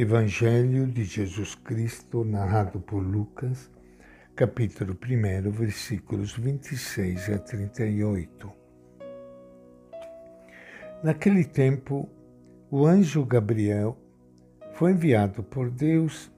Evangelho de Jesus Cristo, narrado por Lucas, capítulo 1, versículos 26 a 38. Naquele tempo, o anjo Gabriel foi enviado por Deus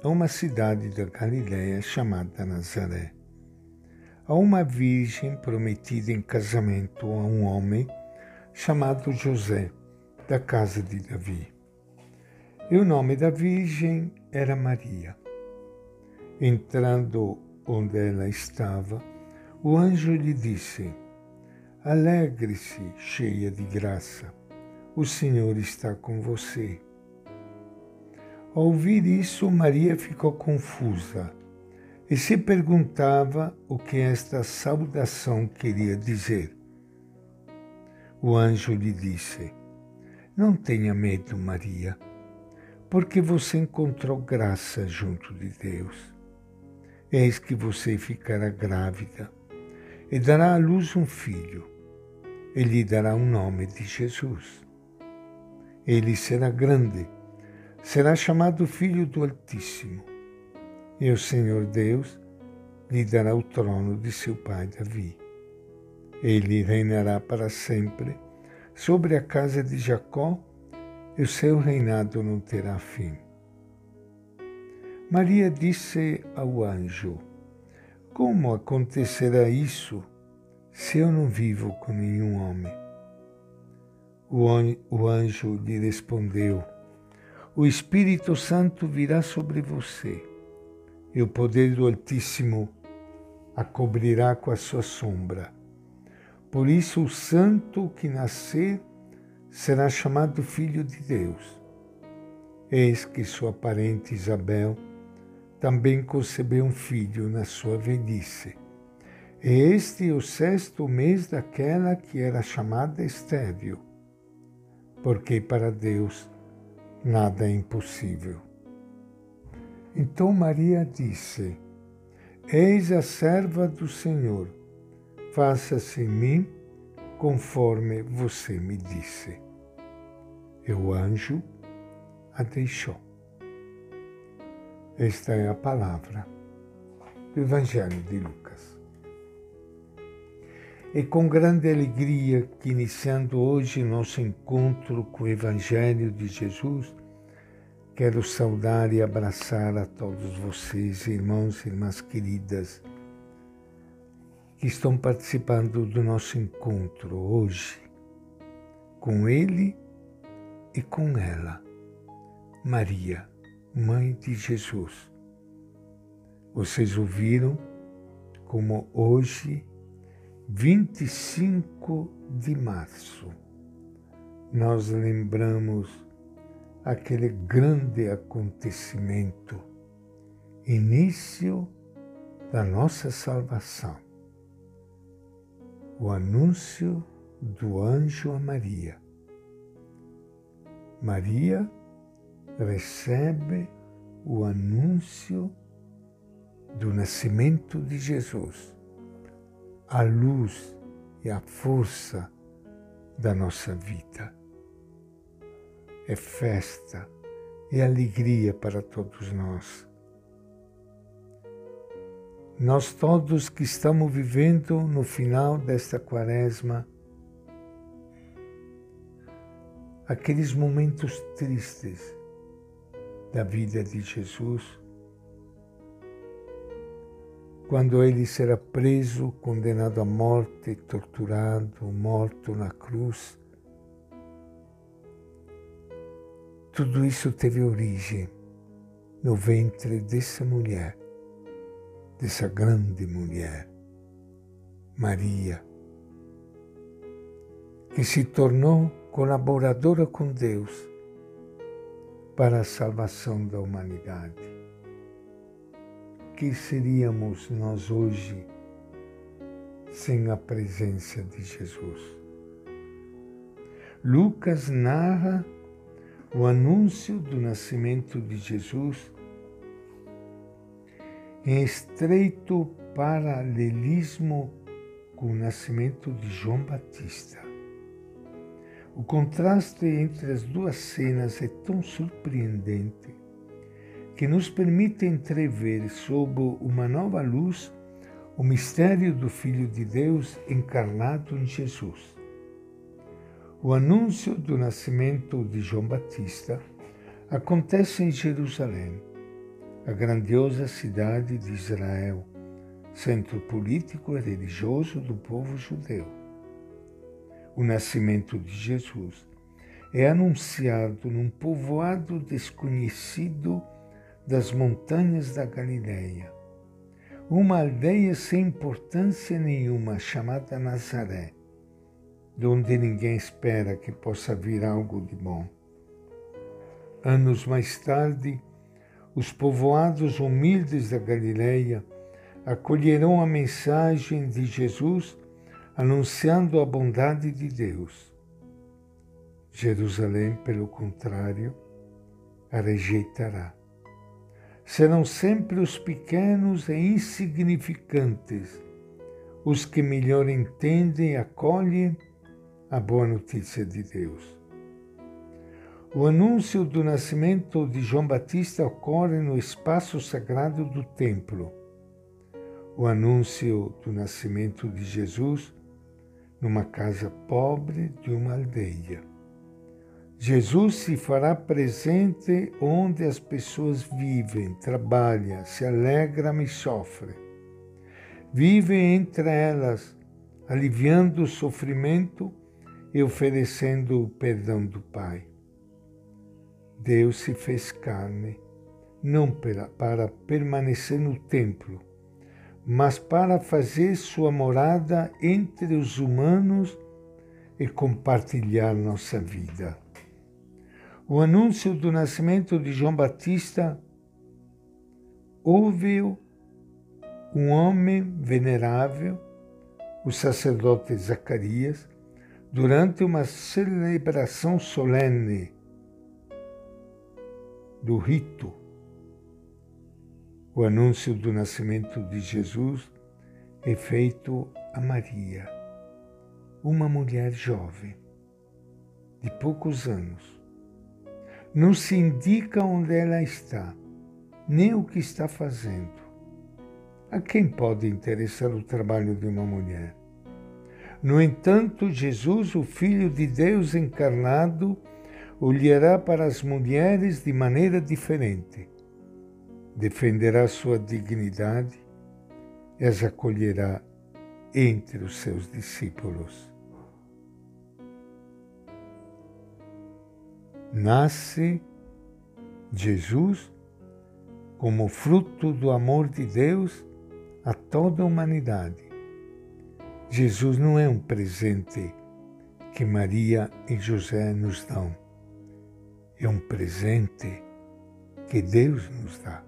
a uma cidade da Galiléia chamada Nazaré, a uma virgem prometida em casamento a um homem chamado José, da casa de Davi. E o nome da virgem era Maria. Entrando onde ela estava, o anjo lhe disse: Alegre-se, cheia de graça, o Senhor está com você. Ao ouvir isso, Maria ficou confusa e se perguntava o que esta saudação queria dizer. O anjo lhe disse: Não tenha medo, Maria porque você encontrou graça junto de Deus. Eis que você ficará grávida e dará à luz um filho. E lhe dará o nome de Jesus. Ele será grande, será chamado Filho do Altíssimo. E o Senhor Deus lhe dará o trono de seu pai Davi. Ele reinará para sempre sobre a casa de Jacó e o seu reinado não terá fim. Maria disse ao anjo: Como acontecerá isso se eu não vivo com nenhum homem? O anjo lhe respondeu: O Espírito Santo virá sobre você, e o poder do Altíssimo a cobrirá com a sua sombra. Por isso, o santo que nascer será chamado filho de Deus. Eis que sua parente Isabel também concebeu um filho na sua velhice. E este é o sexto mês daquela que era chamada estéril, porque para Deus nada é impossível. Então Maria disse: Eis a serva do Senhor, faça-se em mim conforme você me disse. E o anjo a deixou. Esta é a palavra do Evangelho de Lucas. E com grande alegria que iniciando hoje nosso encontro com o Evangelho de Jesus, quero saudar e abraçar a todos vocês, irmãos e irmãs queridas, que estão participando do nosso encontro hoje com Ele e com ela, Maria, Mãe de Jesus. Vocês ouviram como hoje, 25 de março, nós lembramos aquele grande acontecimento, início da nossa salvação o anúncio do anjo a Maria. Maria recebe o anúncio do nascimento de Jesus, a luz e a força da nossa vida. É festa e alegria para todos nós nós todos que estamos vivendo no final desta quaresma, aqueles momentos tristes da vida de Jesus, quando ele será preso, condenado à morte, torturado, morto na cruz. Tudo isso teve origem no ventre dessa mulher dessa grande mulher, Maria, que se tornou colaboradora com Deus para a salvação da humanidade. Que seríamos nós hoje sem a presença de Jesus? Lucas narra o anúncio do nascimento de Jesus em estreito paralelismo com o nascimento de João Batista. O contraste entre as duas cenas é tão surpreendente que nos permite entrever sob uma nova luz o mistério do Filho de Deus encarnado em Jesus. O anúncio do nascimento de João Batista acontece em Jerusalém, a grandiosa cidade de Israel, centro político e religioso do povo judeu. O nascimento de Jesus é anunciado num povoado desconhecido das montanhas da Galileia, uma aldeia sem importância nenhuma chamada Nazaré, de onde ninguém espera que possa vir algo de bom. Anos mais tarde, os povoados humildes da Galileia acolherão a mensagem de Jesus anunciando a bondade de Deus. Jerusalém, pelo contrário, a rejeitará. Serão sempre os pequenos e insignificantes os que melhor entendem e acolhem a boa notícia de Deus. O anúncio do nascimento de João Batista ocorre no espaço sagrado do templo. O anúncio do nascimento de Jesus numa casa pobre de uma aldeia. Jesus se fará presente onde as pessoas vivem, trabalham, se alegram e sofrem. Vivem entre elas, aliviando o sofrimento e oferecendo o perdão do Pai. Deus se fez carne, não para permanecer no templo, mas para fazer sua morada entre os humanos e compartilhar nossa vida. O anúncio do nascimento de João Batista ouve-o um homem venerável, o sacerdote Zacarias, durante uma celebração solene do rito, o anúncio do nascimento de Jesus é feito a Maria, uma mulher jovem, de poucos anos. Não se indica onde ela está, nem o que está fazendo. A quem pode interessar o trabalho de uma mulher? No entanto, Jesus, o Filho de Deus encarnado, olhará para as mulheres de maneira diferente, defenderá sua dignidade e as acolherá entre os seus discípulos. Nasce Jesus como fruto do amor de Deus a toda a humanidade. Jesus não é um presente que Maria e José nos dão é um presente que Deus nos dá.